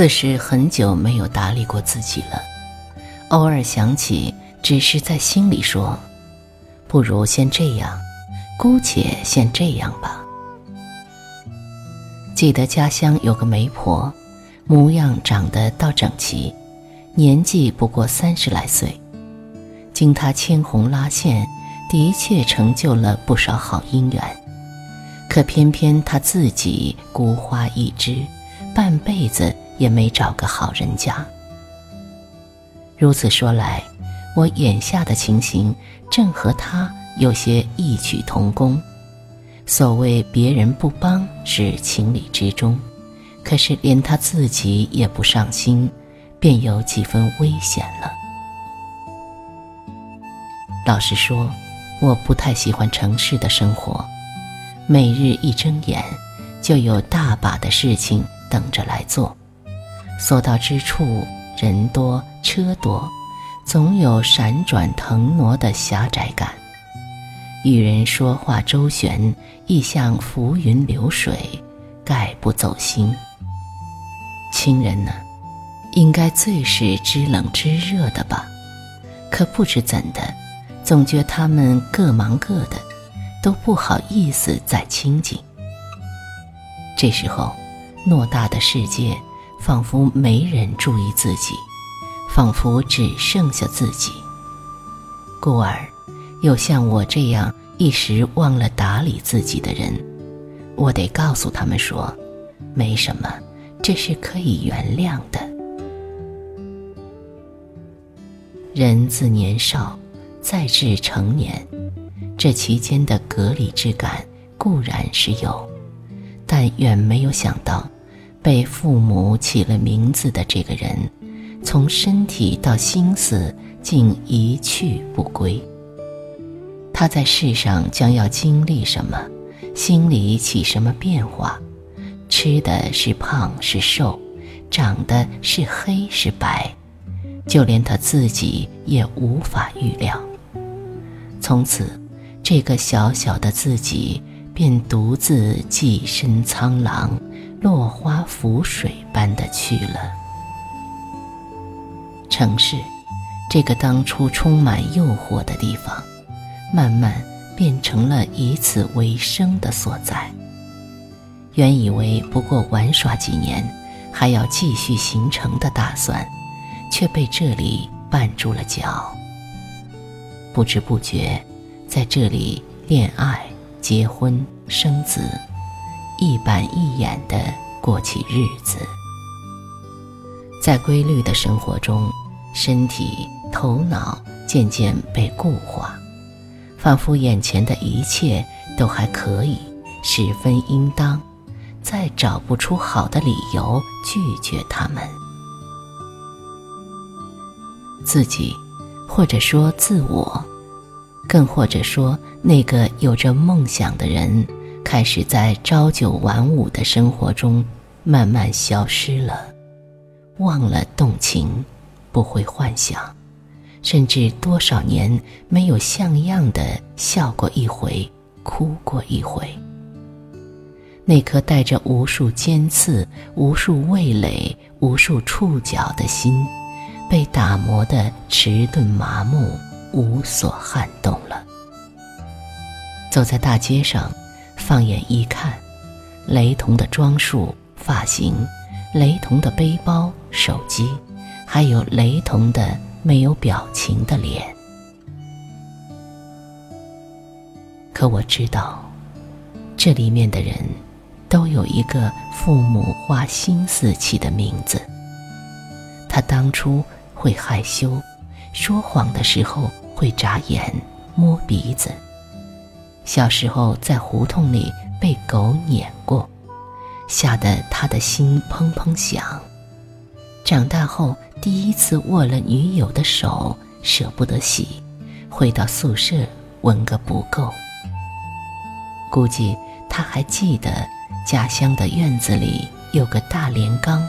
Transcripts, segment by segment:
似是很久没有打理过自己了，偶尔想起，只是在心里说：“不如先这样，姑且先这样吧。”记得家乡有个媒婆，模样长得倒整齐，年纪不过三十来岁，经她牵红拉线，的确成就了不少好姻缘。可偏偏她自己孤花一枝，半辈子也没找个好人家。如此说来，我眼下的情形正和他有些异曲同工。所谓别人不帮是情理之中，可是连他自己也不上心，便有几分危险了。老实说，我不太喜欢城市的生活。每日一睁眼，就有大把的事情等着来做，所到之处人多车多，总有闪转腾挪的狭窄感。与人说话周旋，亦像浮云流水，概不走心。亲人呢，应该最是知冷知热的吧？可不知怎的，总觉他们各忙各的。都不好意思再亲近。这时候，偌大的世界仿佛没人注意自己，仿佛只剩下自己。故而，有像我这样一时忘了打理自己的人，我得告诉他们说：没什么，这是可以原谅的。人自年少，再至成年。这其间的隔离之感固然是有，但远没有想到，被父母起了名字的这个人，从身体到心思竟一去不归。他在世上将要经历什么，心里起什么变化，吃的是胖是瘦，长得是黑是白，就连他自己也无法预料。从此。这个小小的自己，便独自寄身苍狼，落花浮水般的去了。城市，这个当初充满诱惑的地方，慢慢变成了以此为生的所在。原以为不过玩耍几年，还要继续行程的打算，却被这里绊住了脚。不知不觉。在这里恋爱、结婚、生子，一板一眼的过起日子。在规律的生活中，身体、头脑渐渐被固化，仿佛眼前的一切都还可以，十分应当，再找不出好的理由拒绝他们。自己，或者说自我。更或者说，那个有着梦想的人，开始在朝九晚五的生活中慢慢消失了，忘了动情，不会幻想，甚至多少年没有像样的笑过一回，哭过一回。那颗带着无数尖刺、无数味蕾、无数触角的心，被打磨得迟钝麻木。无所撼动了。走在大街上，放眼一看，雷同的装束、发型，雷同的背包、手机，还有雷同的没有表情的脸。可我知道，这里面的人，都有一个父母花心思起的名字。他当初会害羞，说谎的时候。会眨眼、摸鼻子。小时候在胡同里被狗撵过，吓得他的心砰砰响。长大后第一次握了女友的手，舍不得洗，回到宿舍闻个不够。估计他还记得家乡的院子里有个大连缸，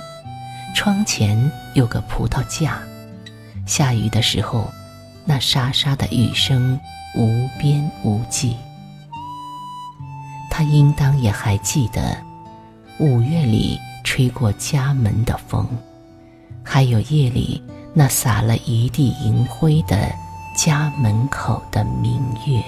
窗前有个葡萄架，下雨的时候。那沙沙的雨声无边无际，他应当也还记得，五月里吹过家门的风，还有夜里那洒了一地银灰的家门口的明月。